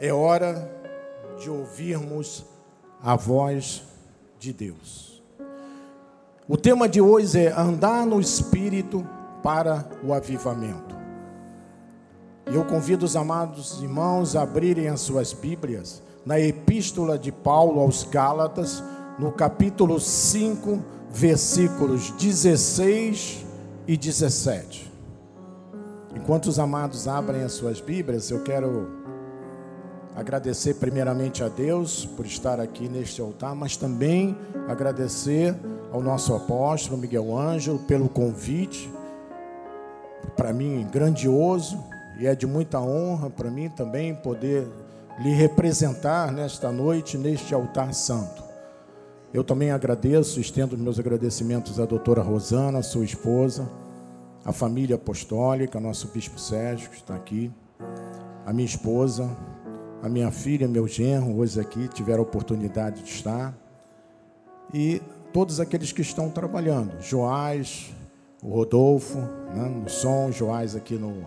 é hora de ouvirmos a voz de Deus. O tema de hoje é andar no Espírito para o avivamento. E eu convido os amados irmãos a abrirem as suas Bíblias na Epístola de Paulo aos Gálatas, no capítulo 5, versículos 16 e 17. Enquanto os amados abrem as suas Bíblias, eu quero agradecer primeiramente a Deus por estar aqui neste altar, mas também agradecer ao nosso apóstolo Miguel Ângelo pelo convite. Para mim, grandioso e é de muita honra para mim também poder lhe representar nesta noite, neste altar santo. Eu também agradeço, estendo meus agradecimentos à doutora Rosana, sua esposa, à família apostólica, nosso bispo Sérgio, que está aqui, a minha esposa, a minha filha, meu genro, hoje aqui tiveram a oportunidade de estar. E todos aqueles que estão trabalhando, Joás, o Rodolfo, né, no som, Joás aqui no,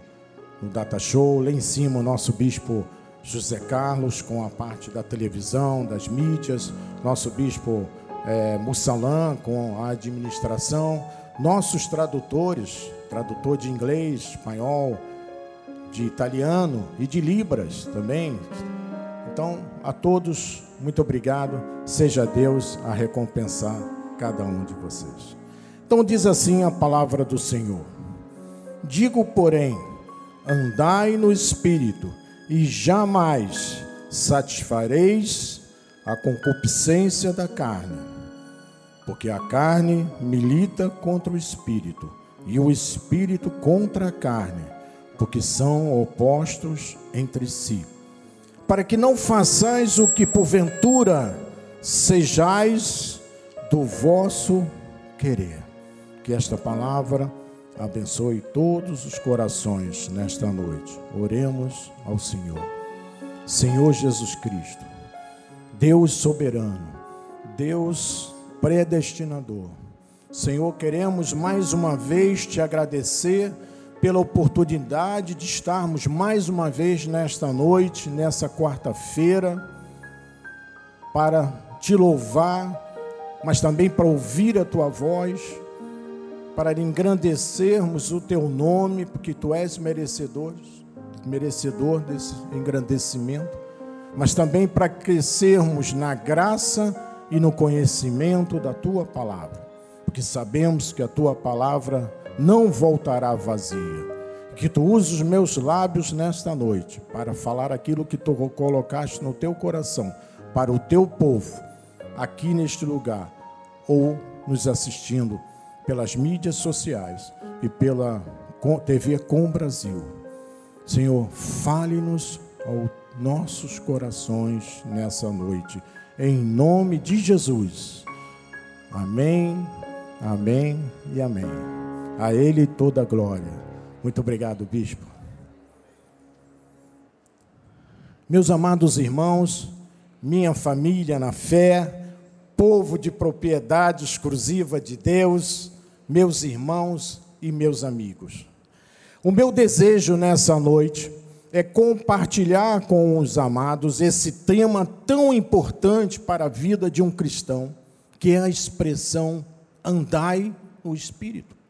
no Data Show, lá em cima o nosso bispo José Carlos com a parte da televisão, das mídias, nosso bispo é, Mussalã com a administração, nossos tradutores, tradutor de inglês, espanhol, de italiano e de libras também. Então, a todos, muito obrigado. Seja Deus a recompensar cada um de vocês. Então, diz assim a palavra do Senhor: Digo, porém, andai no espírito, e jamais satisfareis a concupiscência da carne, porque a carne milita contra o espírito, e o espírito contra a carne porque são opostos entre si. Para que não façais o que porventura sejais do vosso querer. Que esta palavra abençoe todos os corações nesta noite. Oremos ao Senhor. Senhor Jesus Cristo, Deus soberano, Deus predestinador. Senhor, queremos mais uma vez te agradecer pela oportunidade de estarmos mais uma vez nesta noite, nessa quarta-feira, para te louvar, mas também para ouvir a tua voz, para engrandecermos o teu nome, porque tu és merecedor, merecedor desse engrandecimento, mas também para crescermos na graça e no conhecimento da tua palavra, porque sabemos que a tua palavra não voltará vazia. Que tu uses os meus lábios nesta noite para falar aquilo que tu colocaste no teu coração para o teu povo, aqui neste lugar, ou nos assistindo pelas mídias sociais e pela TV Com Brasil. Senhor, fale-nos aos nossos corações nessa noite, em nome de Jesus. Amém, amém e amém. A Ele toda a glória. Muito obrigado, bispo. Meus amados irmãos, minha família na fé, povo de propriedade exclusiva de Deus, meus irmãos e meus amigos. O meu desejo nessa noite é compartilhar com os amados esse tema tão importante para a vida de um cristão, que é a expressão andai no Espírito.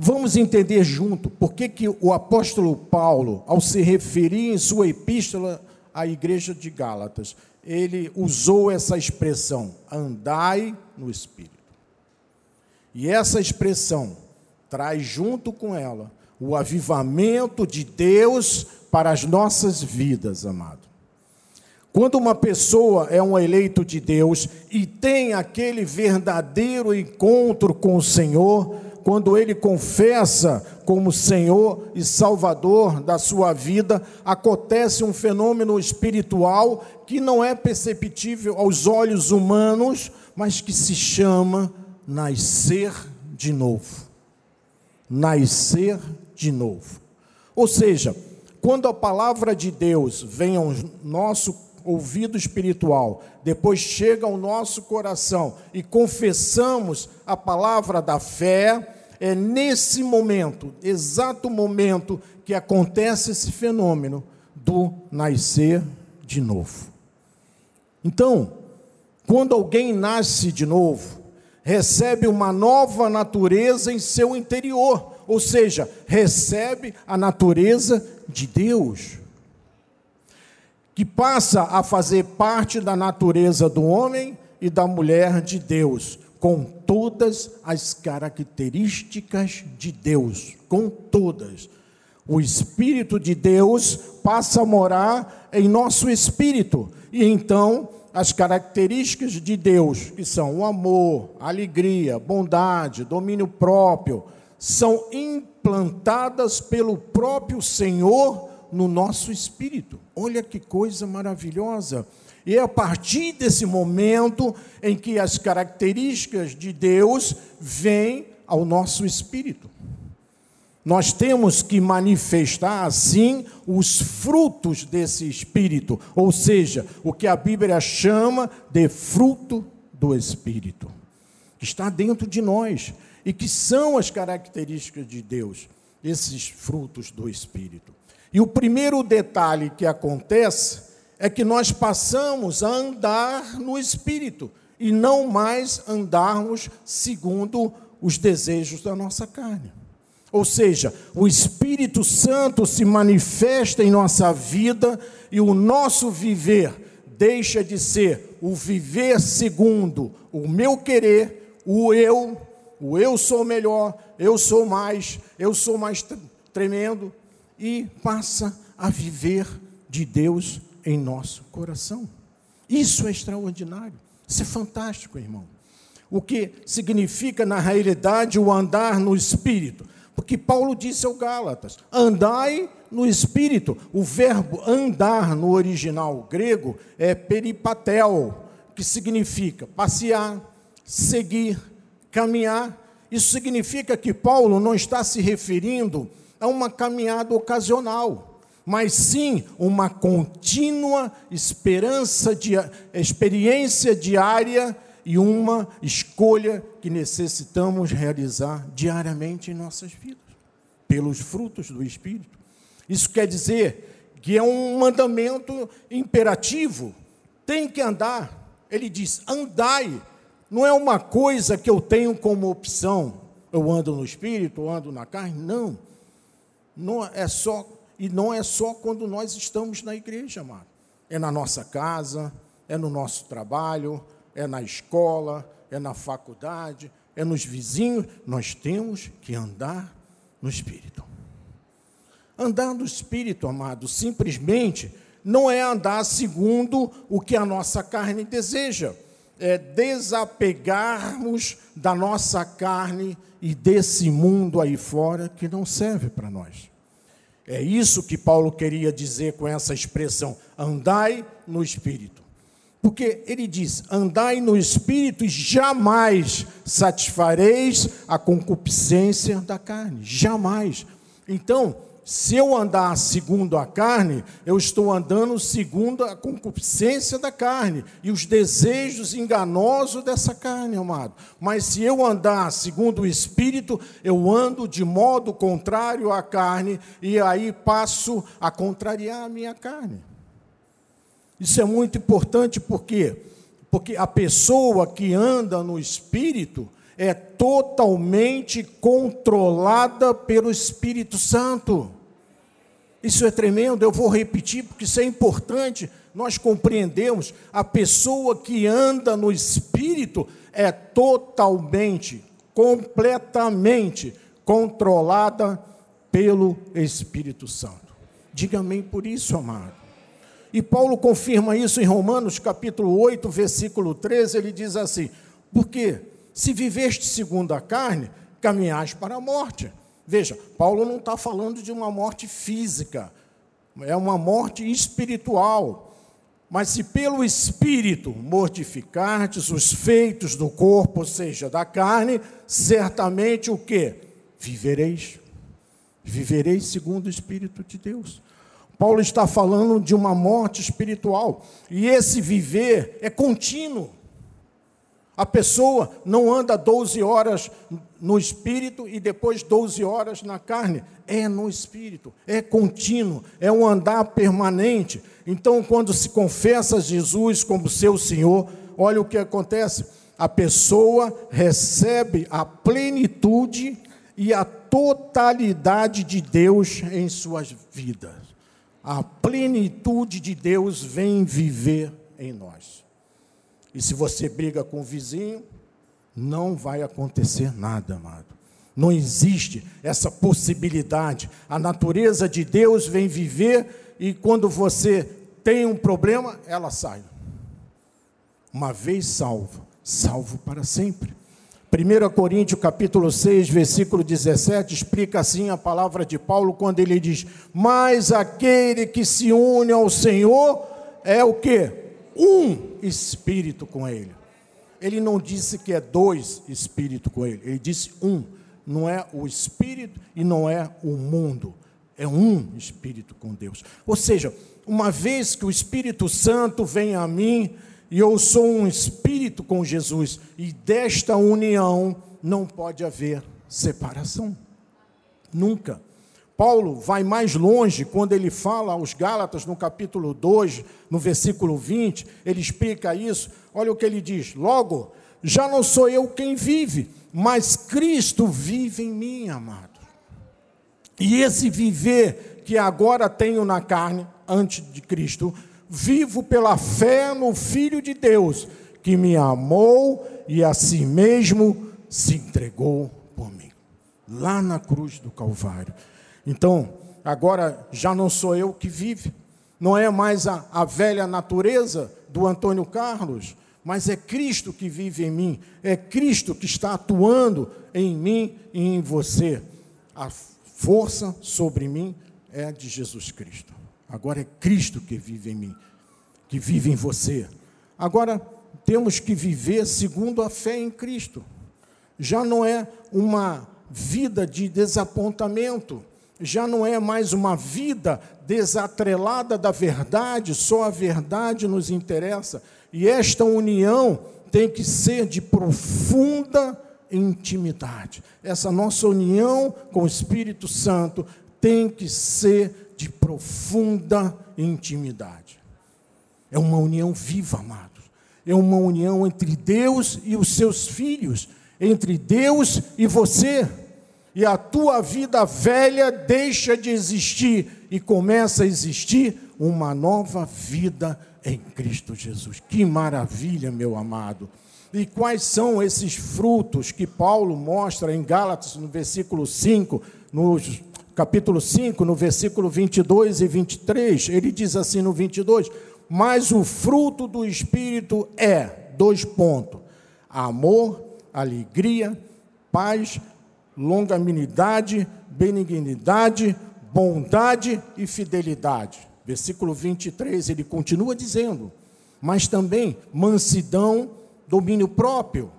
Vamos entender junto por que, que o apóstolo Paulo, ao se referir em sua epístola à igreja de Gálatas, ele usou essa expressão, andai no Espírito. E essa expressão traz junto com ela o avivamento de Deus para as nossas vidas, amado. Quando uma pessoa é um eleito de Deus e tem aquele verdadeiro encontro com o Senhor, quando ele confessa como Senhor e Salvador da sua vida, acontece um fenômeno espiritual que não é perceptível aos olhos humanos, mas que se chama nascer de novo. Nascer de novo. Ou seja, quando a palavra de Deus vem ao nosso ouvido espiritual, depois chega ao nosso coração e confessamos a palavra da fé, é nesse momento, exato momento, que acontece esse fenômeno do nascer de novo. Então, quando alguém nasce de novo, recebe uma nova natureza em seu interior, ou seja, recebe a natureza de Deus, que passa a fazer parte da natureza do homem e da mulher de Deus, com todas as características de Deus, com todas. O Espírito de Deus passa a morar em nosso espírito, e então as características de Deus, que são o amor, alegria, bondade, domínio próprio, são implantadas pelo próprio Senhor no nosso espírito. Olha que coisa maravilhosa! E é a partir desse momento em que as características de Deus vêm ao nosso espírito. Nós temos que manifestar, assim, os frutos desse espírito, ou seja, o que a Bíblia chama de fruto do espírito, que está dentro de nós e que são as características de Deus, esses frutos do espírito. E o primeiro detalhe que acontece é que nós passamos a andar no espírito e não mais andarmos segundo os desejos da nossa carne. Ou seja, o Espírito Santo se manifesta em nossa vida e o nosso viver deixa de ser o viver segundo o meu querer, o eu, o eu sou melhor, eu sou mais, eu sou mais tremendo, e passa a viver de Deus em nosso coração. Isso é extraordinário, isso é fantástico, irmão. O que significa, na realidade, o andar no Espírito porque Paulo disse ao Gálatas: andai no espírito. O verbo andar no original grego é peripatel, que significa passear, seguir, caminhar. Isso significa que Paulo não está se referindo a uma caminhada ocasional, mas sim uma contínua esperança de experiência diária e uma escolha que necessitamos realizar diariamente em nossas vidas, pelos frutos do Espírito. Isso quer dizer que é um mandamento imperativo, tem que andar. Ele diz: andai, não é uma coisa que eu tenho como opção. Eu ando no espírito, eu ando na carne, não. Não é só e não é só quando nós estamos na igreja, amado. É na nossa casa, é no nosso trabalho, é na escola, é na faculdade, é nos vizinhos, nós temos que andar no Espírito. Andar no Espírito, amado, simplesmente não é andar segundo o que a nossa carne deseja, é desapegarmos da nossa carne e desse mundo aí fora que não serve para nós. É isso que Paulo queria dizer com essa expressão: andai no Espírito. Porque ele diz: andai no espírito e jamais satisfareis a concupiscência da carne. Jamais. Então, se eu andar segundo a carne, eu estou andando segundo a concupiscência da carne e os desejos enganosos dessa carne, amado. Mas se eu andar segundo o espírito, eu ando de modo contrário à carne e aí passo a contrariar a minha carne. Isso é muito importante porque porque a pessoa que anda no espírito é totalmente controlada pelo Espírito Santo. Isso é tremendo, eu vou repetir porque isso é importante. Nós compreendemos a pessoa que anda no espírito é totalmente, completamente controlada pelo Espírito Santo. Diga amém por isso, amado. E Paulo confirma isso em Romanos capítulo 8, versículo 13, ele diz assim: Porque se viveste segundo a carne, caminhais para a morte. Veja, Paulo não está falando de uma morte física, é uma morte espiritual. Mas se pelo Espírito mortificardes os feitos do corpo, ou seja, da carne, certamente o que? Vivereis. Vivereis segundo o Espírito de Deus. Paulo está falando de uma morte espiritual. E esse viver é contínuo. A pessoa não anda 12 horas no espírito e depois 12 horas na carne. É no espírito, é contínuo, é um andar permanente. Então, quando se confessa Jesus como seu Senhor, olha o que acontece: a pessoa recebe a plenitude e a totalidade de Deus em suas vidas. A plenitude de Deus vem viver em nós. E se você briga com o vizinho, não vai acontecer nada, amado. Não existe essa possibilidade. A natureza de Deus vem viver e quando você tem um problema, ela sai. Uma vez salvo, salvo para sempre. 1 Coríntios capítulo 6, versículo 17, explica assim a palavra de Paulo quando ele diz: "Mas aquele que se une ao Senhor é o que? Um espírito com ele. Ele não disse que é dois espíritos com ele, ele disse um. Não é o espírito e não é o mundo, é um espírito com Deus. Ou seja, uma vez que o Espírito Santo vem a mim e eu sou um espírito com Jesus, e desta união não pode haver separação. Nunca. Paulo vai mais longe quando ele fala aos Gálatas, no capítulo 2, no versículo 20, ele explica isso. Olha o que ele diz: Logo, já não sou eu quem vive, mas Cristo vive em mim, amado. E esse viver que agora tenho na carne, antes de Cristo, vivo pela fé no Filho de Deus, que me amou e a si mesmo se entregou por mim, lá na cruz do Calvário. Então, agora já não sou eu que vive, não é mais a, a velha natureza do Antônio Carlos, mas é Cristo que vive em mim, é Cristo que está atuando em mim e em você. A força sobre mim é de Jesus Cristo. Agora é Cristo que vive em mim, que vive em você. Agora temos que viver segundo a fé em Cristo. Já não é uma vida de desapontamento, já não é mais uma vida desatrelada da verdade, só a verdade nos interessa. E esta união tem que ser de profunda intimidade. Essa nossa união com o Espírito Santo tem que ser de profunda intimidade. É uma união viva, amados. É uma união entre Deus e os seus filhos, entre Deus e você e a tua vida velha deixa de existir e começa a existir uma nova vida em Cristo Jesus. Que maravilha, meu amado. E quais são esses frutos que Paulo mostra em Gálatas, no versículo 5, no capítulo 5, no versículo 22 e 23? Ele diz assim no 22: Mas o fruto do Espírito é, dois pontos, amor, alegria, paz, longanimidade, benignidade, bondade e fidelidade. Versículo 23, ele continua dizendo, mas também mansidão, domínio próprio.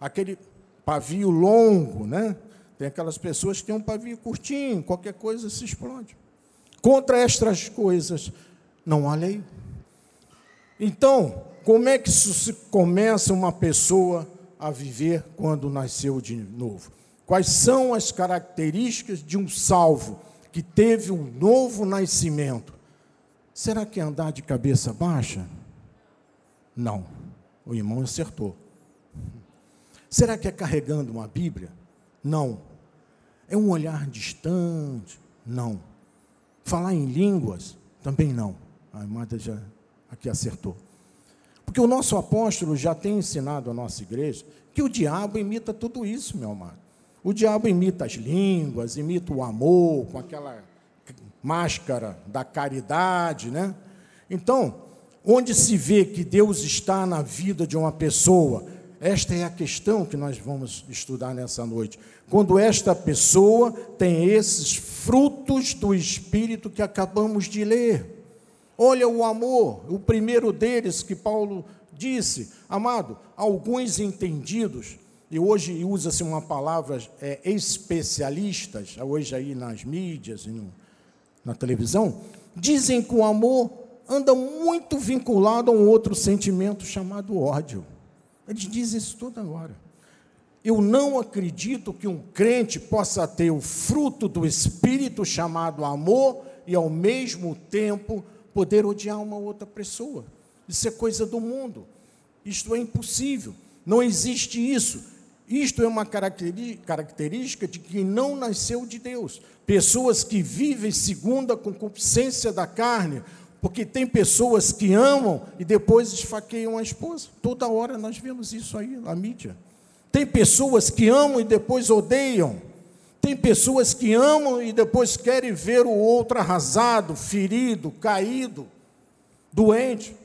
Aquele pavio longo, né? Tem aquelas pessoas que têm um pavio curtinho, qualquer coisa se explode. Contra estas coisas não há lei. Então, como é que se começa uma pessoa a viver quando nasceu de novo? Quais são as características de um salvo que teve um novo nascimento? Será que é andar de cabeça baixa? Não. O irmão acertou. Será que é carregando uma Bíblia? Não. É um olhar distante? Não. Falar em línguas? Também não. A irmã já aqui acertou. Porque o nosso apóstolo já tem ensinado à nossa igreja que o diabo imita tudo isso, meu amado. O diabo imita as línguas, imita o amor, com aquela máscara da caridade, né? Então, onde se vê que Deus está na vida de uma pessoa, esta é a questão que nós vamos estudar nessa noite. Quando esta pessoa tem esses frutos do Espírito que acabamos de ler. Olha o amor, o primeiro deles que Paulo disse, amado, alguns entendidos e hoje usa-se uma palavra é, especialistas, hoje aí nas mídias e no, na televisão, dizem que o amor anda muito vinculado a um outro sentimento chamado ódio. Ele diz isso toda hora. Eu não acredito que um crente possa ter o fruto do Espírito chamado amor e, ao mesmo tempo, poder odiar uma outra pessoa. Isso é coisa do mundo. Isto é impossível. Não existe isso. Isto é uma característica de quem não nasceu de Deus. Pessoas que vivem segundo a concupiscência da carne, porque tem pessoas que amam e depois esfaqueiam a esposa. Toda hora nós vemos isso aí na mídia. Tem pessoas que amam e depois odeiam. Tem pessoas que amam e depois querem ver o outro arrasado, ferido, caído, doente.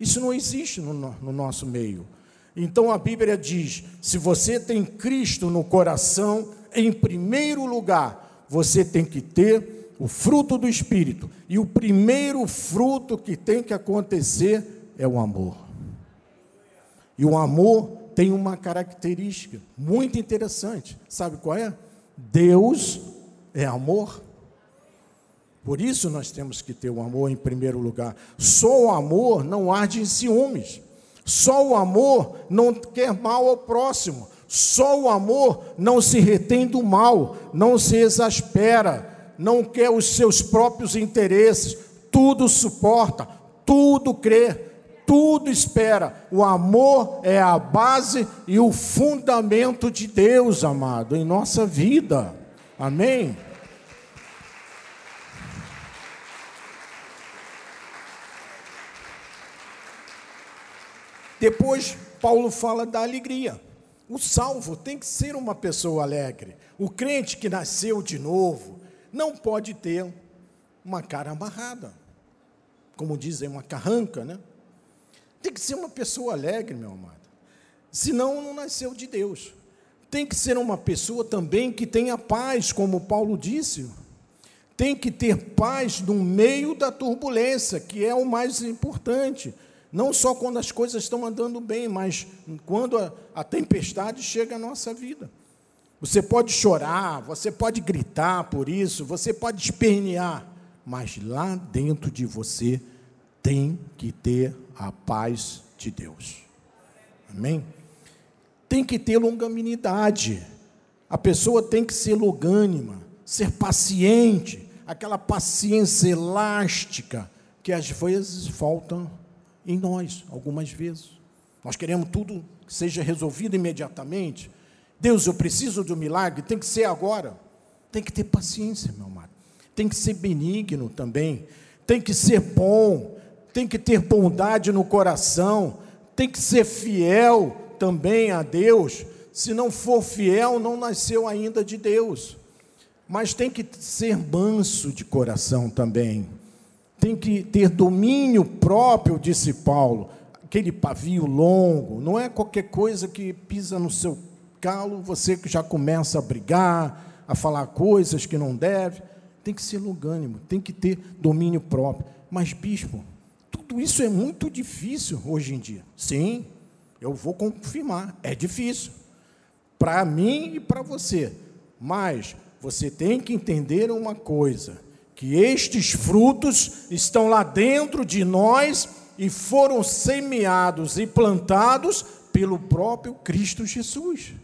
Isso não existe no, no nosso meio. Então a Bíblia diz: se você tem Cristo no coração, em primeiro lugar, você tem que ter o fruto do Espírito. E o primeiro fruto que tem que acontecer é o amor. E o amor tem uma característica muito interessante. Sabe qual é? Deus é amor. Por isso nós temos que ter o amor em primeiro lugar. Só o amor não arde em ciúmes. Só o amor não quer mal ao próximo. Só o amor não se retém do mal, não se exaspera, não quer os seus próprios interesses, tudo suporta, tudo crê, tudo espera. O amor é a base e o fundamento de Deus, amado, em nossa vida. Amém? Depois, Paulo fala da alegria. O salvo tem que ser uma pessoa alegre. O crente que nasceu de novo não pode ter uma cara amarrada, como dizem, uma carranca, né? Tem que ser uma pessoa alegre, meu amado. Senão, não nasceu de Deus. Tem que ser uma pessoa também que tenha paz, como Paulo disse. Tem que ter paz no meio da turbulência, que é o mais importante. Não só quando as coisas estão andando bem, mas quando a, a tempestade chega à nossa vida. Você pode chorar, você pode gritar por isso, você pode espernear, mas lá dentro de você tem que ter a paz de Deus. Amém? Tem que ter longanimidade. A pessoa tem que ser longânima, ser paciente, aquela paciência elástica que às vezes falta em nós, algumas vezes. Nós queremos tudo que seja resolvido imediatamente. Deus, eu preciso de um milagre, tem que ser agora. Tem que ter paciência, meu amado. Tem que ser benigno também. Tem que ser bom. Tem que ter bondade no coração. Tem que ser fiel também a Deus. Se não for fiel, não nasceu ainda de Deus. Mas tem que ser manso de coração também tem que ter domínio próprio, disse Paulo, aquele pavio longo, não é qualquer coisa que pisa no seu calo, você que já começa a brigar, a falar coisas que não deve, tem que ser longânimo, tem que ter domínio próprio. Mas, bispo, tudo isso é muito difícil hoje em dia. Sim, eu vou confirmar, é difícil. Para mim e para você. Mas você tem que entender uma coisa: que estes frutos estão lá dentro de nós e foram semeados e plantados pelo próprio Cristo Jesus.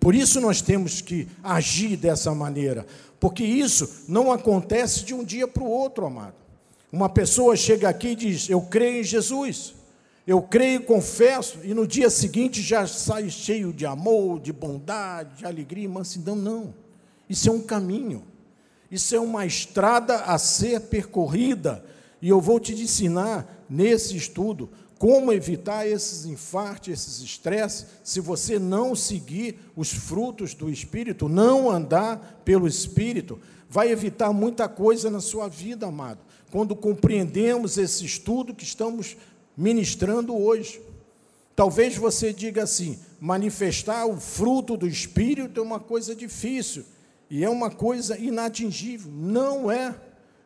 Por isso nós temos que agir dessa maneira, porque isso não acontece de um dia para o outro, amado. Uma pessoa chega aqui e diz: Eu creio em Jesus, eu creio e confesso, e no dia seguinte já sai cheio de amor, de bondade, de alegria e mansidão. Não, isso é um caminho. Isso é uma estrada a ser percorrida. E eu vou te ensinar nesse estudo como evitar esses infartos, esses estresses, se você não seguir os frutos do Espírito, não andar pelo Espírito, vai evitar muita coisa na sua vida, amado, quando compreendemos esse estudo que estamos ministrando hoje. Talvez você diga assim: manifestar o fruto do Espírito é uma coisa difícil. E é uma coisa inatingível. Não é,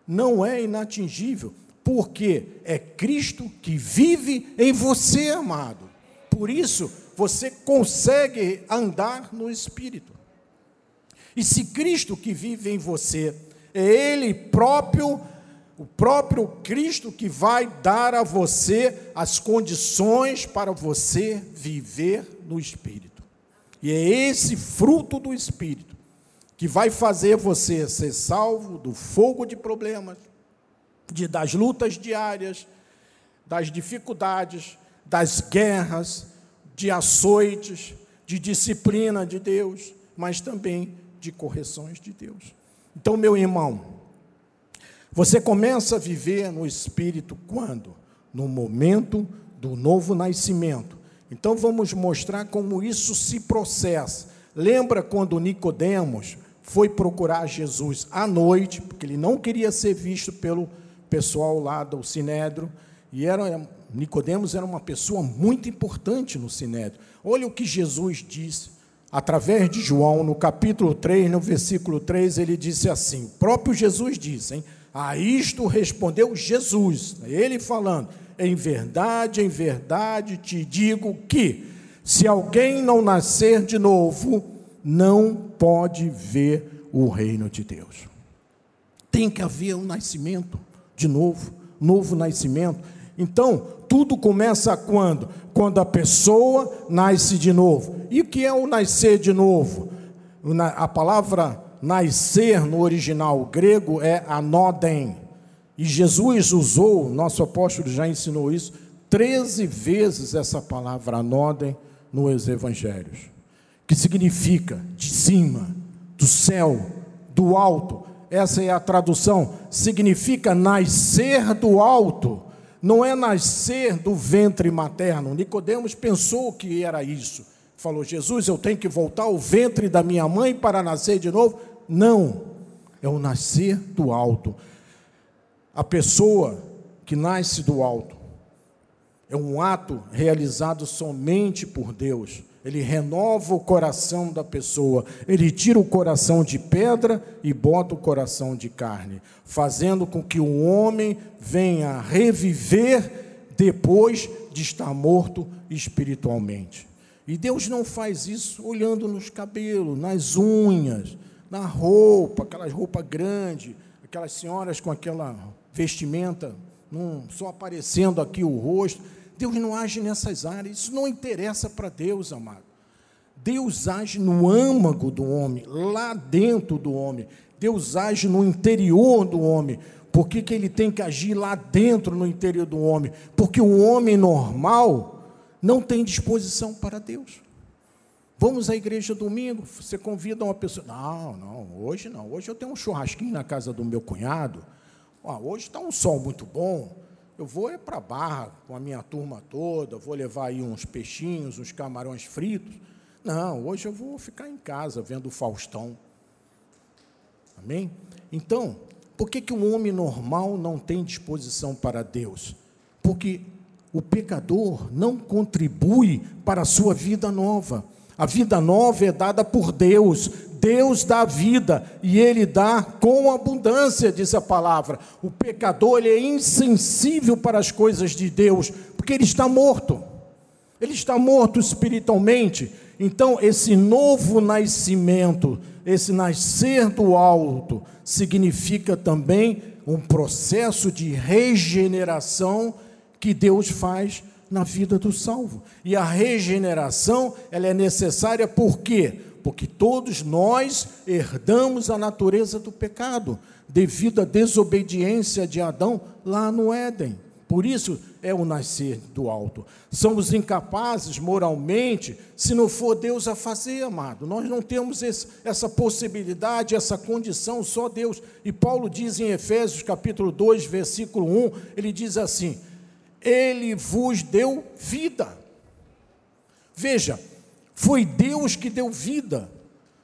não é inatingível, porque é Cristo que vive em você, amado. Por isso, você consegue andar no Espírito. E se Cristo que vive em você é Ele próprio o próprio Cristo que vai dar a você as condições para você viver no Espírito. E é esse fruto do Espírito que vai fazer você ser salvo do fogo de problemas, de, das lutas diárias, das dificuldades, das guerras, de açoites, de disciplina de Deus, mas também de correções de Deus. Então, meu irmão, você começa a viver no Espírito quando? No momento do novo nascimento. Então vamos mostrar como isso se processa. Lembra quando Nicodemos foi procurar Jesus à noite, porque ele não queria ser visto pelo pessoal lá do Sinédrio, e era Nicodemos era uma pessoa muito importante no Sinédrio. Olha o que Jesus disse através de João, no capítulo 3, no versículo 3, ele disse assim: o próprio Jesus disse, hein? A isto respondeu Jesus, ele falando: Em verdade, em verdade te digo que, se alguém não nascer de novo, não pode ver o reino de Deus. Tem que haver um nascimento de novo, novo nascimento. Então, tudo começa quando? Quando a pessoa nasce de novo. E o que é o nascer de novo? A palavra nascer no original grego é anodem. E Jesus usou, nosso apóstolo já ensinou isso, 13 vezes essa palavra anodem nos evangelhos, que significa de cima, do céu, do alto. Essa é a tradução, significa nascer do alto. Não é nascer do ventre materno. Nicodemos pensou que era isso. Falou: "Jesus, eu tenho que voltar ao ventre da minha mãe para nascer de novo?" Não, é o nascer do alto. A pessoa que nasce do alto é um ato realizado somente por Deus. Ele renova o coração da pessoa, ele tira o coração de pedra e bota o coração de carne, fazendo com que o homem venha reviver depois de estar morto espiritualmente. E Deus não faz isso olhando nos cabelos, nas unhas, na roupa, aquelas roupas grandes, aquelas senhoras com aquela vestimenta, num, só aparecendo aqui o rosto. Deus não age nessas áreas, isso não interessa para Deus, amado. Deus age no âmago do homem, lá dentro do homem. Deus age no interior do homem. Por que, que ele tem que agir lá dentro, no interior do homem? Porque o homem normal não tem disposição para Deus. Vamos à igreja domingo, você convida uma pessoa. Não, não, hoje não. Hoje eu tenho um churrasquinho na casa do meu cunhado. Ah, hoje está um sol muito bom. Eu vou é para a barra com a minha turma toda, vou levar aí uns peixinhos, uns camarões fritos. Não, hoje eu vou ficar em casa vendo o Faustão. Amém? Então, por que, que um homem normal não tem disposição para Deus? Porque o pecador não contribui para a sua vida nova. A vida nova é dada por Deus. Deus dá vida e Ele dá com abundância, diz a palavra. O pecador ele é insensível para as coisas de Deus, porque ele está morto. Ele está morto espiritualmente. Então, esse novo nascimento, esse nascer do alto, significa também um processo de regeneração que Deus faz na vida do salvo. E a regeneração, ela é necessária por quê? Porque todos nós herdamos a natureza do pecado, devido à desobediência de Adão lá no Éden. Por isso é o nascer do alto. Somos incapazes moralmente, se não for Deus a fazer, amado. Nós não temos esse, essa possibilidade, essa condição, só Deus. E Paulo diz em Efésios capítulo 2, versículo 1, ele diz assim: ele vos deu vida. Veja, foi Deus que deu vida,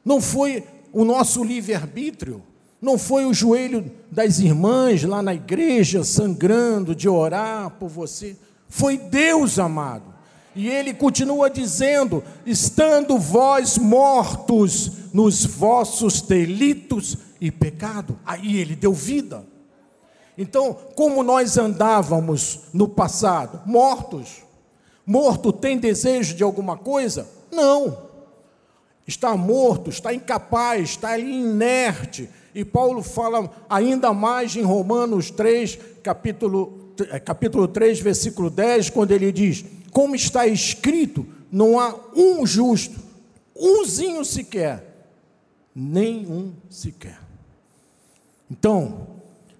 não foi o nosso livre-arbítrio, não foi o joelho das irmãs lá na igreja sangrando de orar por você, foi Deus amado. E ele continua dizendo: estando vós mortos nos vossos delitos e pecado, aí ele deu vida. Então, como nós andávamos no passado? Mortos. Morto tem desejo de alguma coisa? Não. Está morto, está incapaz, está inerte. E Paulo fala ainda mais em Romanos 3, capítulo, eh, capítulo 3, versículo 10, quando ele diz: Como está escrito, não há um justo, umzinho sequer, nenhum sequer. Então,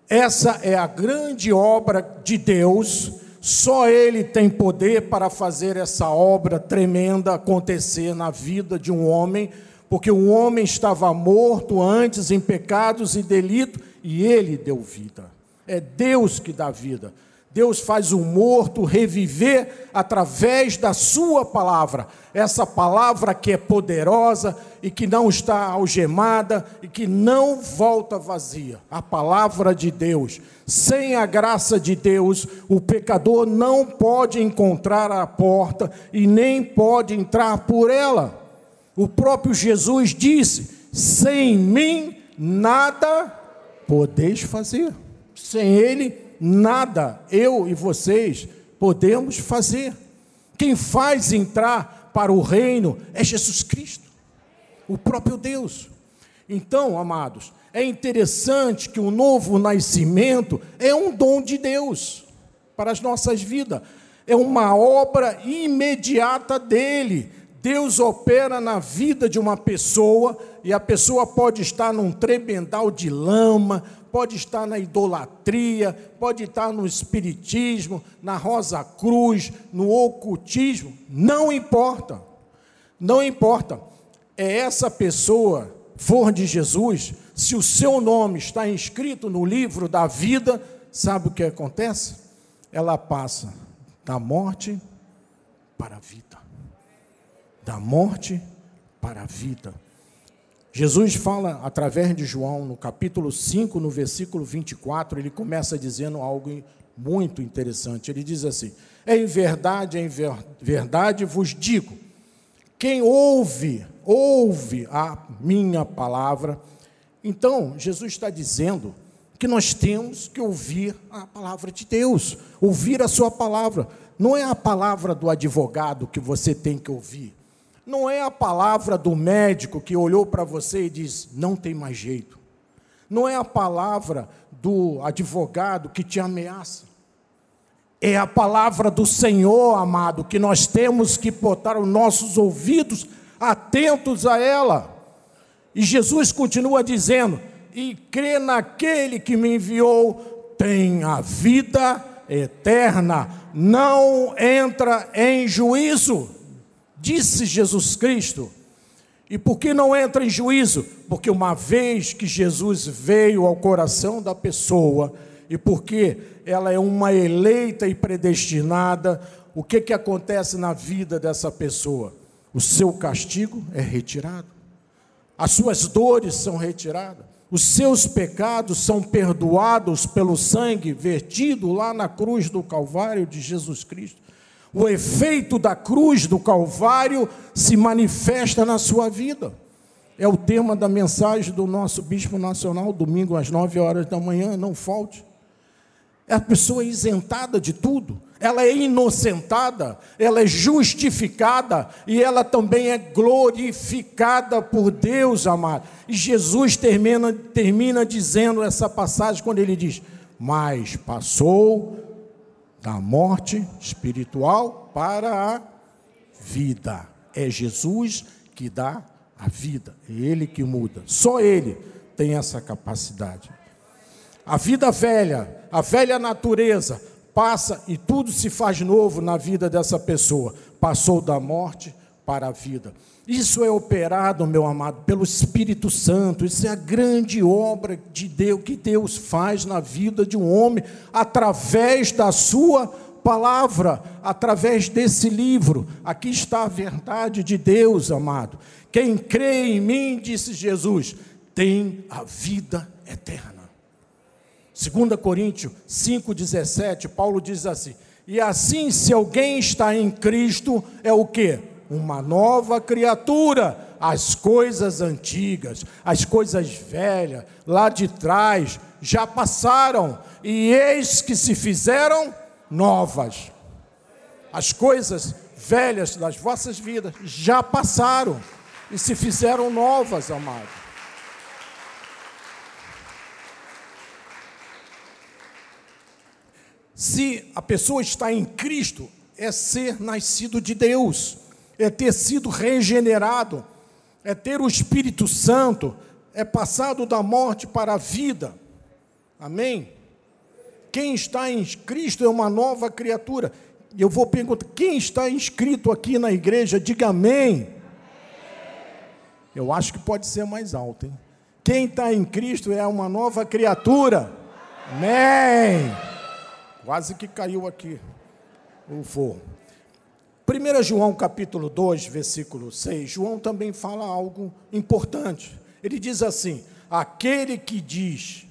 essa é a grande obra de Deus, só Ele tem poder para fazer essa obra tremenda acontecer na vida de um homem porque o homem estava morto antes em pecados e delito, e ele deu vida. É Deus que dá vida. Deus faz o morto reviver através da sua palavra. Essa palavra que é poderosa e que não está algemada e que não volta vazia. A palavra de Deus. Sem a graça de Deus, o pecador não pode encontrar a porta e nem pode entrar por ela. O próprio Jesus disse: sem mim nada podeis fazer. Sem Ele, nada eu e vocês podemos fazer. Quem faz entrar para o reino é Jesus Cristo, o próprio Deus. Então, amados, é interessante que o novo nascimento é um dom de Deus para as nossas vidas, é uma obra imediata dele Deus opera na vida de uma pessoa e a pessoa pode estar num tremendal de lama, pode estar na idolatria, pode estar no espiritismo, na rosa cruz, no ocultismo, não importa. Não importa. É essa pessoa for de Jesus, se o seu nome está inscrito no livro da vida, sabe o que acontece? Ela passa da morte para a vida da morte para a vida. Jesus fala através de João, no capítulo 5, no versículo 24, ele começa dizendo algo muito interessante. Ele diz assim: Em verdade, em verdade vos digo, quem ouve, ouve a minha palavra. Então, Jesus está dizendo que nós temos que ouvir a palavra de Deus, ouvir a sua palavra. Não é a palavra do advogado que você tem que ouvir não é a palavra do médico que olhou para você e diz: não tem mais jeito. Não é a palavra do advogado que te ameaça. É a palavra do Senhor, amado, que nós temos que botar os nossos ouvidos atentos a ela. E Jesus continua dizendo: e crê naquele que me enviou, tem a vida eterna, não entra em juízo disse Jesus Cristo. E por que não entra em juízo? Porque uma vez que Jesus veio ao coração da pessoa, e porque ela é uma eleita e predestinada, o que, que acontece na vida dessa pessoa? O seu castigo é retirado, as suas dores são retiradas, os seus pecados são perdoados pelo sangue vertido lá na cruz do Calvário de Jesus Cristo o efeito da cruz do Calvário se manifesta na sua vida. É o tema da mensagem do nosso bispo nacional, domingo às nove horas da manhã, não falte. É a pessoa isentada de tudo, ela é inocentada, ela é justificada e ela também é glorificada por Deus, amado. E Jesus termina, termina dizendo essa passagem quando ele diz: Mas passou da morte espiritual para a vida. É Jesus que dá a vida, é Ele que muda. Só Ele tem essa capacidade. A vida velha, a velha natureza, passa e tudo se faz novo na vida dessa pessoa. Passou da morte para a vida. Isso é operado, meu amado, pelo Espírito Santo. Isso é a grande obra de Deus que Deus faz na vida de um homem através da sua palavra, através desse livro. Aqui está a verdade de Deus, amado. Quem crê em mim, disse Jesus, tem a vida eterna. 2 Coríntios 5,17, Paulo diz assim: E assim, se alguém está em Cristo, é o que? uma nova criatura. As coisas antigas, as coisas velhas, lá de trás, já passaram, e eis que se fizeram novas. As coisas velhas das vossas vidas já passaram e se fizeram novas, amado. Se a pessoa está em Cristo, é ser nascido de Deus é ter sido regenerado, é ter o Espírito Santo, é passado da morte para a vida. Amém? Quem está em Cristo é uma nova criatura. Eu vou perguntar: quem está inscrito aqui na igreja, diga amém. Eu acho que pode ser mais alto, hein? Quem está em Cristo é uma nova criatura. Amém. Quase que caiu aqui o voo. 1 João capítulo 2, versículo 6, João também fala algo importante. Ele diz assim: aquele que diz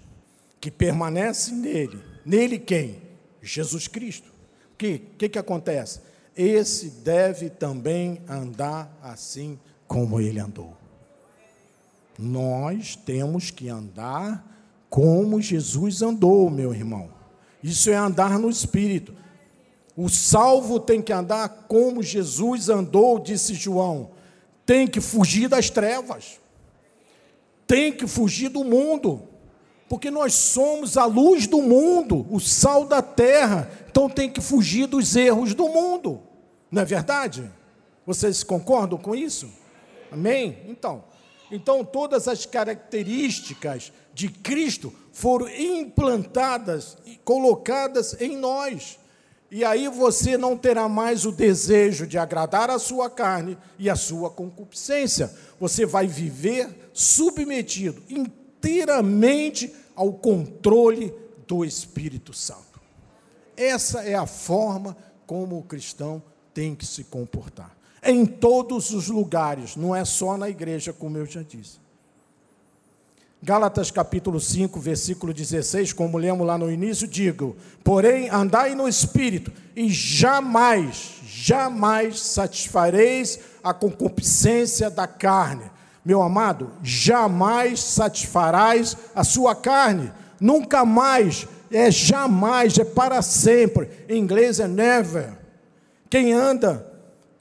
que permanece nele, nele quem? Jesus Cristo. O que, que, que acontece? Esse deve também andar assim como ele andou. Nós temos que andar como Jesus andou, meu irmão. Isso é andar no Espírito. O salvo tem que andar como Jesus andou, disse João. Tem que fugir das trevas. Tem que fugir do mundo. Porque nós somos a luz do mundo, o sal da terra. Então tem que fugir dos erros do mundo. Não é verdade? Vocês concordam com isso? Amém? Então, então todas as características de Cristo foram implantadas e colocadas em nós. E aí você não terá mais o desejo de agradar a sua carne e a sua concupiscência. Você vai viver submetido inteiramente ao controle do Espírito Santo. Essa é a forma como o cristão tem que se comportar. Em todos os lugares, não é só na igreja, como eu já disse. Gálatas capítulo 5, versículo 16, como lemos lá no início, digo: Porém, andai no espírito, e jamais, jamais satisfareis a concupiscência da carne. Meu amado, jamais satisfarás a sua carne, nunca mais, é jamais, é para sempre. Em inglês é never. Quem anda,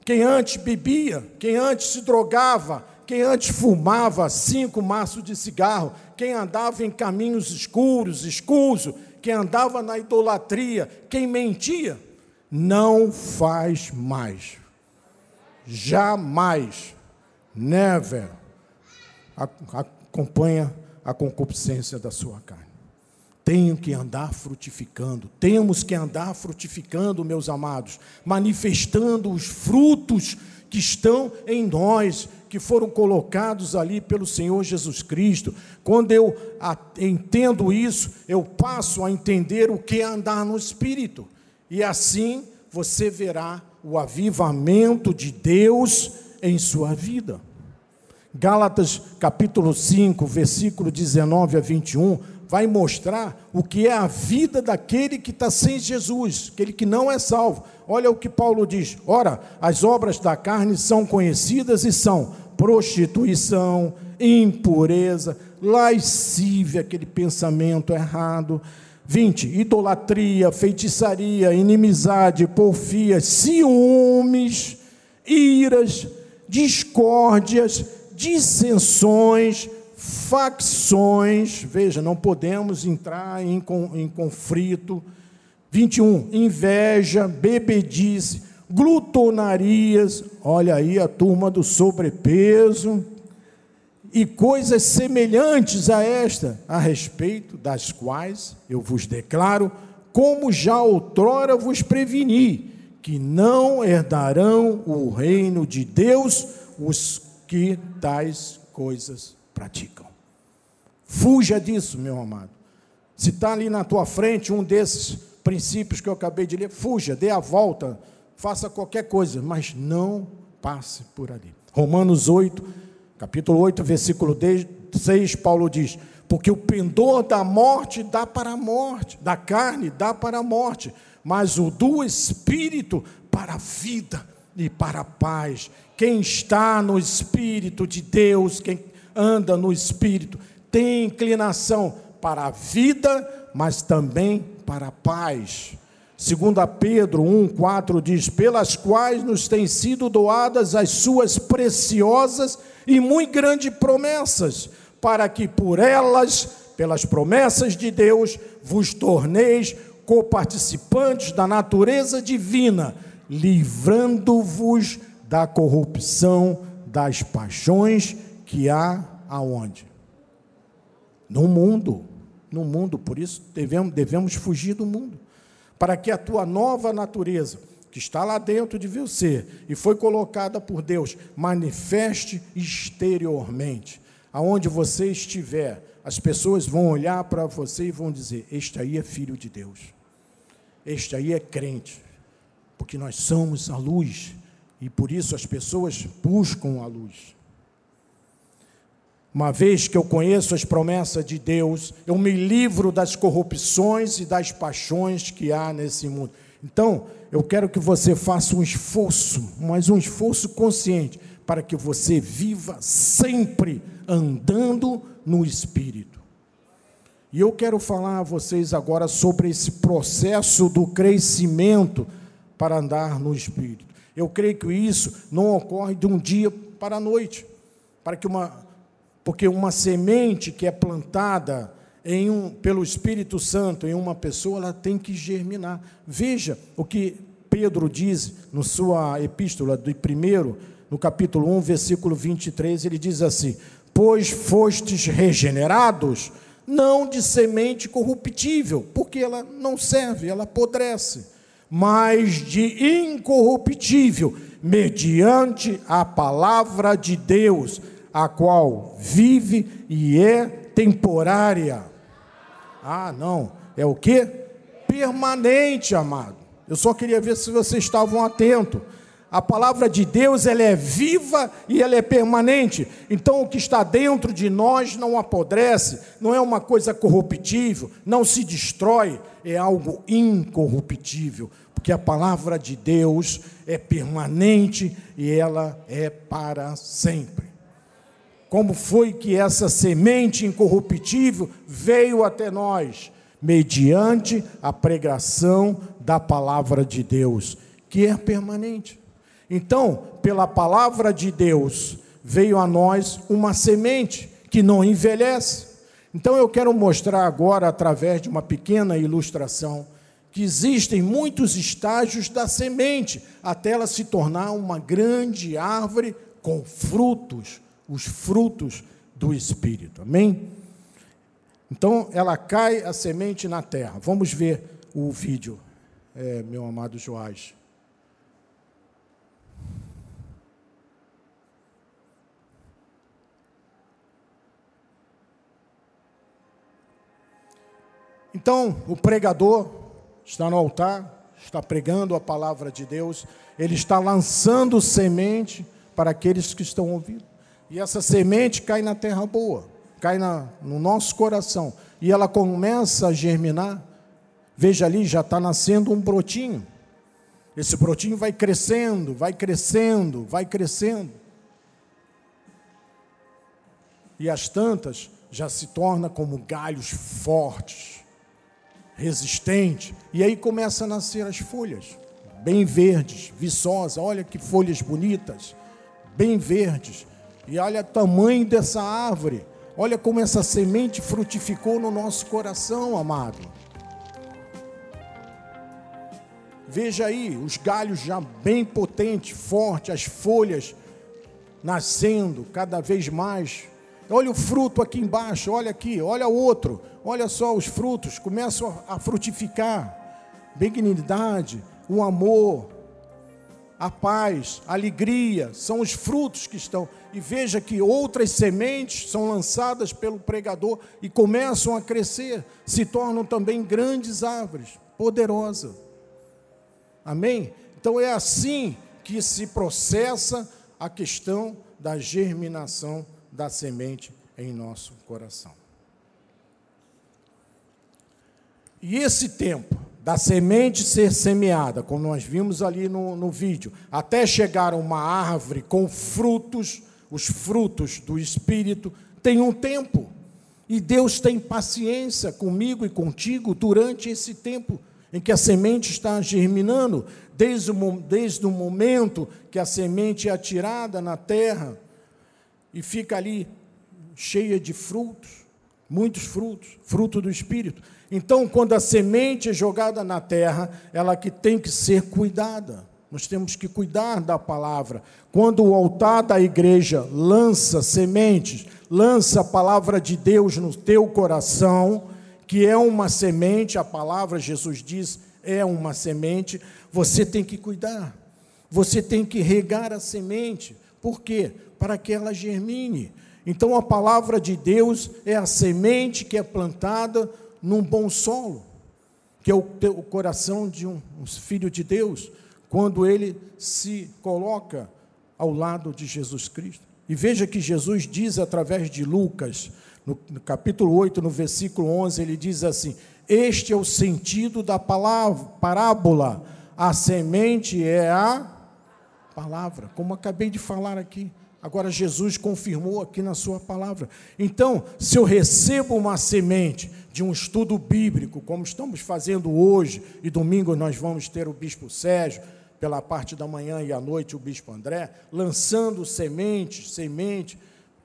quem antes bebia, quem antes se drogava, quem antes fumava cinco maços de cigarro, quem andava em caminhos escuros, escuso, quem andava na idolatria, quem mentia, não faz mais. Jamais. Never. Acompanha a concupiscência da sua carne. Tenho que andar frutificando, temos que andar frutificando, meus amados, manifestando os frutos que estão em nós, que foram colocados ali pelo Senhor Jesus Cristo. Quando eu entendo isso, eu passo a entender o que é andar no Espírito. E assim você verá o avivamento de Deus em sua vida. Gálatas capítulo 5, versículo 19 a 21, vai mostrar o que é a vida daquele que está sem Jesus, aquele que não é salvo. Olha o que Paulo diz: ora, as obras da carne são conhecidas e são prostituição, impureza, lascívia, aquele pensamento errado. 20. Idolatria, feitiçaria, inimizade, porfia, ciúmes, iras, discórdias, dissensões, facções. Veja, não podemos entrar em, em conflito 21. Inveja, bebedice, glutonarias, olha aí a turma do sobrepeso, e coisas semelhantes a esta, a respeito das quais eu vos declaro, como já outrora vos preveni, que não herdarão o reino de Deus os que tais coisas praticam. Fuja disso, meu amado. Se está ali na tua frente um desses princípios que eu acabei de ler, fuja, dê a volta, faça qualquer coisa, mas não passe por ali. Romanos 8, capítulo 8, versículo 6, Paulo diz: Porque o pendor da morte dá para a morte, da carne dá para a morte, mas o do espírito para a vida e para a paz. Quem está no espírito de Deus, quem anda no espírito, tem inclinação para a vida, mas também para a paz. Segundo Pedro 1:4 diz: "Pelas quais nos têm sido doadas as suas preciosas e muito grandes promessas, para que por elas, pelas promessas de Deus, vos torneis coparticipantes da natureza divina, livrando-vos da corrupção das paixões que há aonde? No mundo. No mundo, por isso devemos, devemos fugir do mundo. Para que a tua nova natureza, que está lá dentro de você e foi colocada por Deus, manifeste exteriormente. Aonde você estiver, as pessoas vão olhar para você e vão dizer: Este aí é filho de Deus. Este aí é crente. Porque nós somos a luz e por isso as pessoas buscam a luz. Uma vez que eu conheço as promessas de Deus, eu me livro das corrupções e das paixões que há nesse mundo. Então, eu quero que você faça um esforço, mas um esforço consciente, para que você viva sempre andando no Espírito. E eu quero falar a vocês agora sobre esse processo do crescimento para andar no Espírito. Eu creio que isso não ocorre de um dia para a noite, para que uma porque uma semente que é plantada em um, pelo Espírito Santo em uma pessoa, ela tem que germinar. Veja o que Pedro diz na sua epístola de primeiro, no capítulo 1, versículo 23, ele diz assim: Pois fostes regenerados, não de semente corruptível, porque ela não serve, ela apodrece, mas de incorruptível, mediante a palavra de Deus a qual vive e é temporária. Ah, não, é o que? Permanente, amado. Eu só queria ver se vocês estavam atentos. A palavra de Deus, ela é viva e ela é permanente. Então, o que está dentro de nós não apodrece, não é uma coisa corruptível, não se destrói, é algo incorruptível, porque a palavra de Deus é permanente e ela é para sempre como foi que essa semente incorruptível veio até nós? Mediante a pregação da palavra de Deus, que é permanente. Então, pela palavra de Deus, veio a nós uma semente que não envelhece. Então, eu quero mostrar agora, através de uma pequena ilustração, que existem muitos estágios da semente até ela se tornar uma grande árvore com frutos os frutos do Espírito. Amém? Então, ela cai a semente na terra. Vamos ver o vídeo, é, meu amado Joás. Então, o pregador está no altar, está pregando a palavra de Deus, ele está lançando semente para aqueles que estão ouvindo. E essa semente cai na terra boa, cai na, no nosso coração. E ela começa a germinar. Veja ali, já está nascendo um brotinho. Esse brotinho vai crescendo, vai crescendo, vai crescendo. E as tantas já se torna como galhos fortes, resistentes. E aí começa a nascer as folhas, bem verdes, viçosas. Olha que folhas bonitas, bem verdes. E olha o tamanho dessa árvore. Olha como essa semente frutificou no nosso coração, amado. Veja aí, os galhos já bem potentes, fortes, as folhas nascendo cada vez mais. Olha o fruto aqui embaixo, olha aqui, olha o outro. Olha só os frutos começam a frutificar. Benignidade, o amor, a paz, a alegria, são os frutos que estão. E veja que outras sementes são lançadas pelo pregador e começam a crescer, se tornam também grandes árvores, poderosas. Amém? Então é assim que se processa a questão da germinação da semente em nosso coração. E esse tempo da semente ser semeada, como nós vimos ali no, no vídeo, até chegar a uma árvore com frutos, os frutos do Espírito, tem um tempo. E Deus tem paciência comigo e contigo durante esse tempo em que a semente está germinando, desde o, desde o momento que a semente é atirada na terra e fica ali cheia de frutos, muitos frutos, fruto do Espírito Então, quando a semente é jogada na terra, ela que tem que ser cuidada. Nós temos que cuidar da palavra. Quando o altar da igreja lança sementes, lança a palavra de Deus no teu coração, que é uma semente, a palavra, Jesus diz, é uma semente, você tem que cuidar. Você tem que regar a semente. Por quê? Para que ela germine. Então a palavra de Deus é a semente que é plantada num bom solo, que é o, o coração de um, um filho de Deus, quando ele se coloca ao lado de Jesus Cristo. E veja que Jesus diz através de Lucas, no, no capítulo 8, no versículo 11, ele diz assim: Este é o sentido da palavra, parábola. A semente é a palavra, como acabei de falar aqui. Agora Jesus confirmou aqui na sua palavra. Então, se eu recebo uma semente de um estudo bíblico, como estamos fazendo hoje, e domingo nós vamos ter o bispo Sérgio, pela parte da manhã e à noite o bispo André, lançando sementes, semente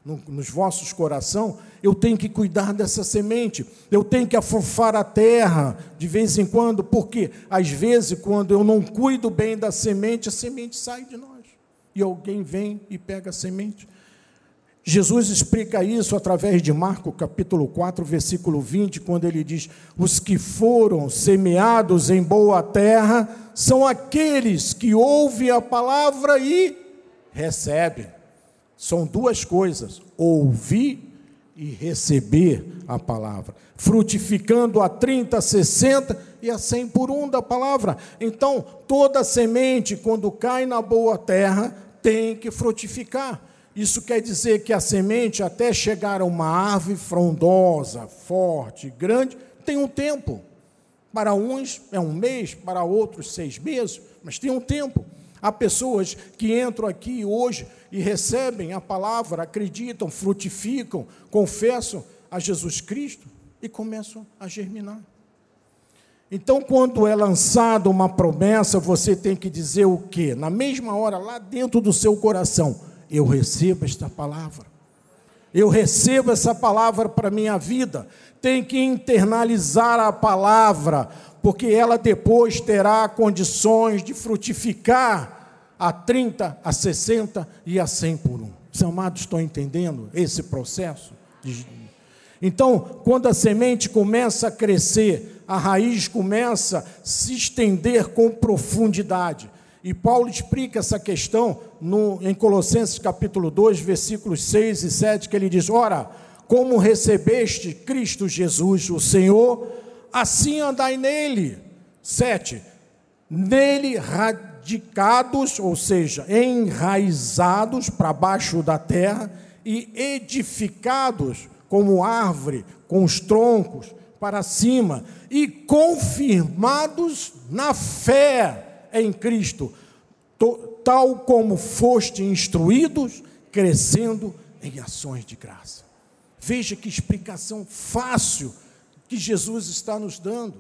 no, nos vossos coração, eu tenho que cuidar dessa semente, eu tenho que afofar a terra de vez em quando, porque às vezes, quando eu não cuido bem da semente, a semente sai de nós. E alguém vem e pega a semente. Jesus explica isso através de Marco capítulo 4, versículo 20, quando ele diz: Os que foram semeados em boa terra são aqueles que ouvem a palavra e recebem. São duas coisas: ouvir e receber a palavra, frutificando a 30, 60 e a 100 por um da palavra. Então, toda semente, quando cai na boa terra, tem que frutificar. Isso quer dizer que a semente, até chegar a uma árvore frondosa, forte, grande, tem um tempo. Para uns é um mês, para outros seis meses, mas tem um tempo. Há pessoas que entram aqui hoje e recebem a palavra, acreditam, frutificam, confessam a Jesus Cristo e começam a germinar. Então, quando é lançada uma promessa, você tem que dizer o quê? Na mesma hora, lá dentro do seu coração, eu recebo esta palavra. Eu recebo essa palavra para a minha vida. Tem que internalizar a palavra, porque ela depois terá condições de frutificar a 30, a 60 e a 100 por um. Os amados estão entendendo esse processo? Então, quando a semente começa a crescer, a raiz começa a se estender com profundidade. E Paulo explica essa questão no, em Colossenses capítulo 2, versículos 6 e 7, que ele diz: Ora, como recebeste Cristo Jesus, o Senhor, assim andai nele. 7. Nele radicados, ou seja, enraizados para baixo da terra e edificados como árvore, com os troncos para cima e confirmados na fé em Cristo, tal como foste instruídos, crescendo em ações de graça. Veja que explicação fácil que Jesus está nos dando.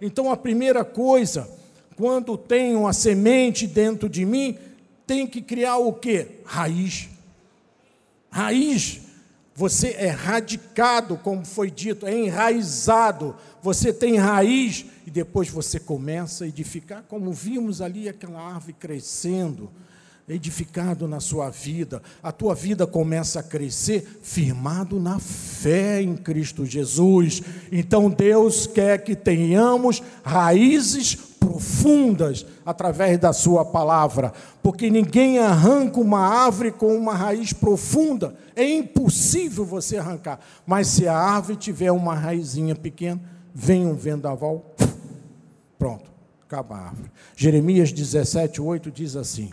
Então, a primeira coisa, quando tenho uma semente dentro de mim, tem que criar o que? Raiz. Raiz você é radicado, como foi dito, é enraizado. Você tem raiz e depois você começa a edificar, como vimos ali aquela árvore crescendo, edificado na sua vida. A tua vida começa a crescer firmado na fé em Cristo Jesus. Então Deus quer que tenhamos raízes profundas através da sua palavra, porque ninguém arranca uma árvore com uma raiz profunda, é impossível você arrancar. Mas se a árvore tiver uma raizinha pequena, vem um vendaval, pronto, acaba a árvore. Jeremias 17, 8 diz assim: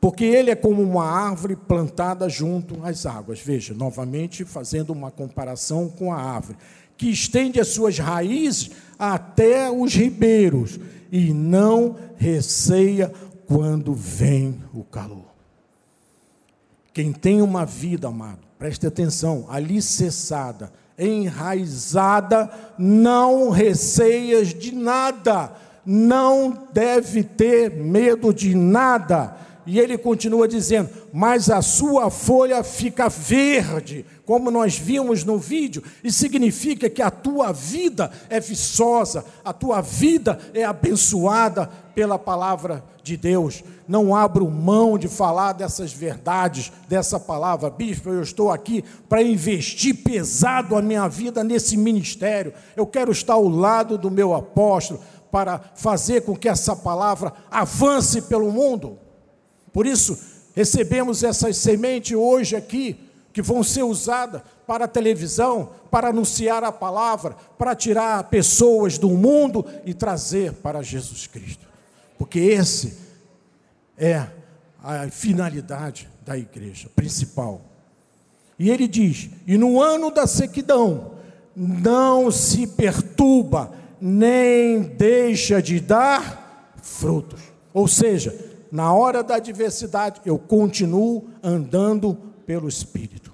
porque ele é como uma árvore plantada junto às águas. Veja, novamente fazendo uma comparação com a árvore, que estende as suas raízes até os ribeiros e não receia quando vem o calor. Quem tem uma vida, amado, preste atenção, alicerçada, enraizada, não receias de nada, não deve ter medo de nada. E ele continua dizendo: Mas a sua folha fica verde, como nós vimos no vídeo, e significa que a tua vida é viçosa, a tua vida é abençoada pela palavra de Deus. Não abro mão de falar dessas verdades, dessa palavra. Bispo, eu estou aqui para investir pesado a minha vida nesse ministério. Eu quero estar ao lado do meu apóstolo para fazer com que essa palavra avance pelo mundo. Por isso, recebemos essas sementes hoje aqui, que vão ser usadas para a televisão, para anunciar a palavra, para tirar pessoas do mundo e trazer para Jesus Cristo. Porque esse é a finalidade da igreja principal. E ele diz: "E no ano da sequidão, não se perturba, nem deixa de dar frutos. Ou seja, na hora da adversidade, eu continuo andando pelo Espírito.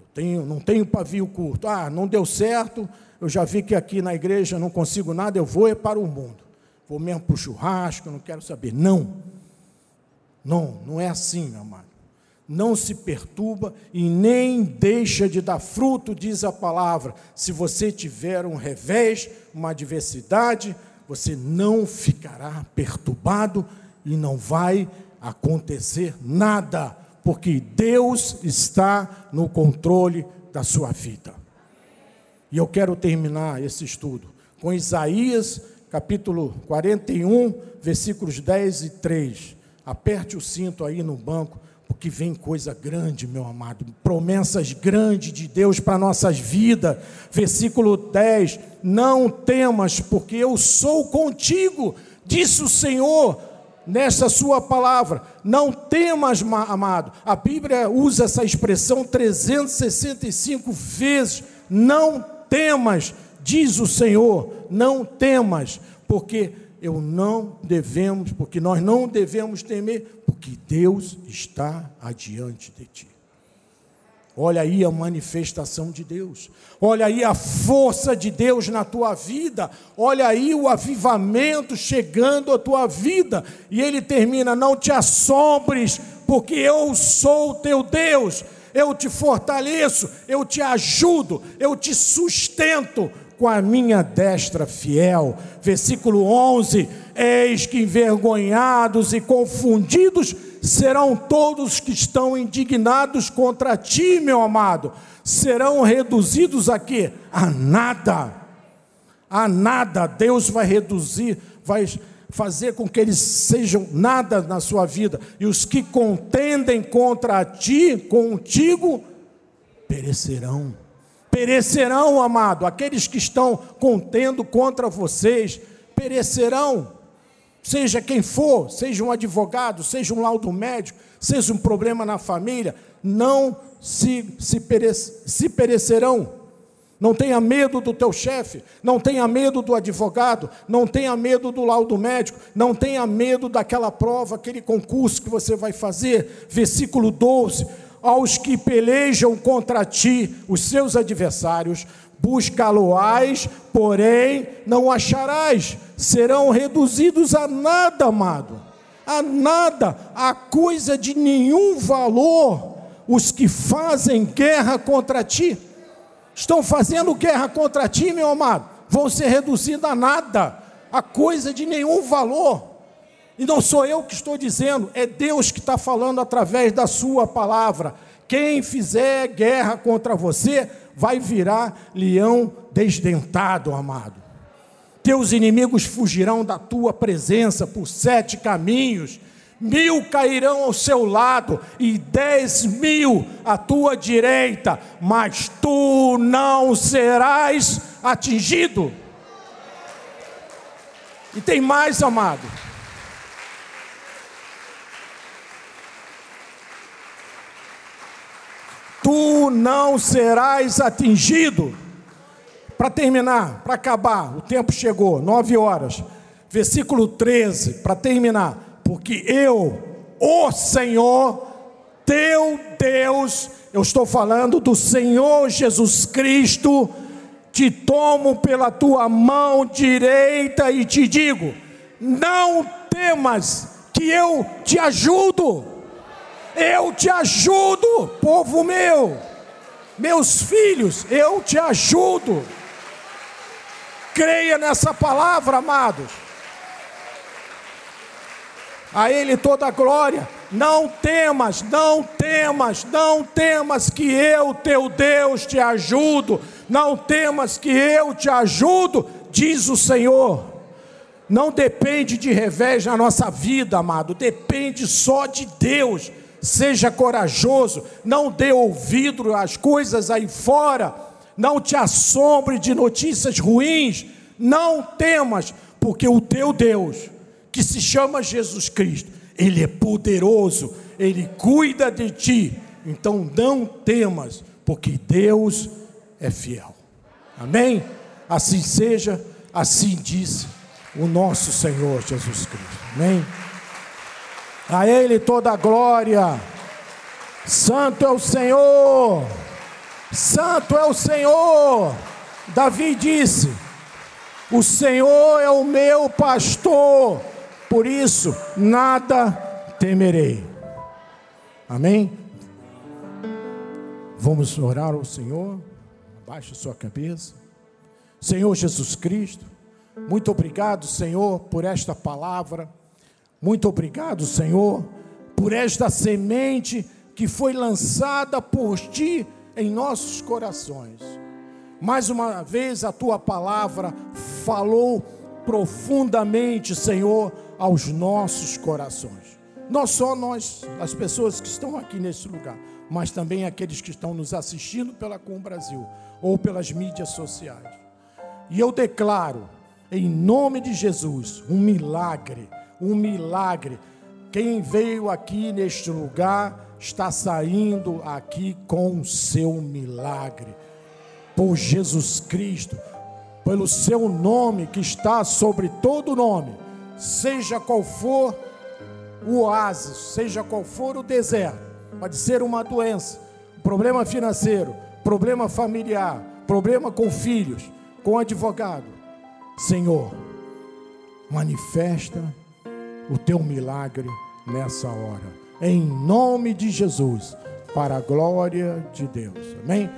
Eu tenho, não tenho pavio curto. Ah, não deu certo, eu já vi que aqui na igreja não consigo nada, eu vou é para o mundo. Vou mesmo para o churrasco, não quero saber. Não. Não, não é assim, amado. Não se perturba e nem deixa de dar fruto, diz a palavra. Se você tiver um revés, uma adversidade, você não ficará perturbado e não vai acontecer nada, porque Deus está no controle da sua vida. E eu quero terminar esse estudo com Isaías, capítulo 41, versículos 10 e 3. Aperte o cinto aí no banco, porque vem coisa grande, meu amado, promessas grandes de Deus para nossas vidas. Versículo 10: Não temas, porque eu sou contigo, disse o Senhor nessa sua palavra. Não temas, amado. A Bíblia usa essa expressão 365 vezes. Não temas, diz o Senhor. Não temas, porque eu não devemos, porque nós não devemos temer, porque Deus está adiante de ti. Olha aí a manifestação de Deus. Olha aí a força de Deus na tua vida. Olha aí o avivamento chegando à tua vida. E ele termina: Não te assombres, porque eu sou o teu Deus. Eu te fortaleço, eu te ajudo, eu te sustento com a minha destra fiel. Versículo 11: Eis que envergonhados e confundidos serão todos que estão indignados contra ti, meu amado, serão reduzidos a quê? A nada. A nada. Deus vai reduzir, vai fazer com que eles sejam nada na sua vida. E os que contendem contra ti, contigo, perecerão. Perecerão, amado. Aqueles que estão contendo contra vocês, perecerão seja quem for, seja um advogado, seja um laudo médico, seja um problema na família, não se, se, se perecerão. Não tenha medo do teu chefe, não tenha medo do advogado, não tenha medo do laudo médico, não tenha medo daquela prova, aquele concurso que você vai fazer. Versículo 12: Aos que pelejam contra ti, os seus adversários, buscá-lo-ás, porém não acharás, serão reduzidos a nada, amado, a nada, a coisa de nenhum valor, os que fazem guerra contra ti, estão fazendo guerra contra ti, meu amado, vão ser reduzidos a nada, a coisa de nenhum valor. E não sou eu que estou dizendo, é Deus que está falando através da Sua palavra. Quem fizer guerra contra você, vai virar leão desdentado, amado. Teus inimigos fugirão da tua presença por sete caminhos, mil cairão ao seu lado e dez mil à tua direita, mas tu não serás atingido. E tem mais, amado. Tu não serás atingido. Para terminar, para acabar, o tempo chegou, nove horas. Versículo 13, para terminar. Porque eu, o Senhor, teu Deus, eu estou falando do Senhor Jesus Cristo, te tomo pela tua mão direita e te digo: não temas que eu te ajudo. Eu te ajudo, povo meu. Meus filhos, eu te ajudo. Creia nessa palavra, amados. A Ele toda a glória. Não temas, não temas, não temas que eu, teu Deus, te ajudo. Não temas que eu te ajudo, diz o Senhor. Não depende de revés na nossa vida, amado, depende só de Deus. Seja corajoso, não dê ouvido às coisas aí fora, não te assombre de notícias ruins, não temas, porque o teu Deus, que se chama Jesus Cristo, Ele é poderoso, Ele cuida de ti. Então não temas, porque Deus é fiel. Amém? Assim seja, assim disse o nosso Senhor Jesus Cristo. Amém? A Ele toda a glória. Santo é o Senhor. Santo é o Senhor. Davi disse: O Senhor é o meu pastor, por isso nada temerei. Amém? Vamos orar ao Senhor. Abaixe sua cabeça. Senhor Jesus Cristo. Muito obrigado, Senhor, por esta palavra. Muito obrigado, Senhor, por esta semente que foi lançada por ti em nossos corações. Mais uma vez a tua palavra falou profundamente, Senhor, aos nossos corações. Não só nós, as pessoas que estão aqui nesse lugar, mas também aqueles que estão nos assistindo pela Com Brasil ou pelas mídias sociais. E eu declaro em nome de Jesus, um milagre, um milagre. Quem veio aqui neste lugar está saindo aqui com o seu milagre. Por Jesus Cristo, pelo seu nome que está sobre todo nome, seja qual for o oásis, seja qual for o deserto, pode ser uma doença, problema financeiro, problema familiar, problema com filhos, com advogado, Senhor, manifesta o teu milagre nessa hora, em nome de Jesus, para a glória de Deus. Amém?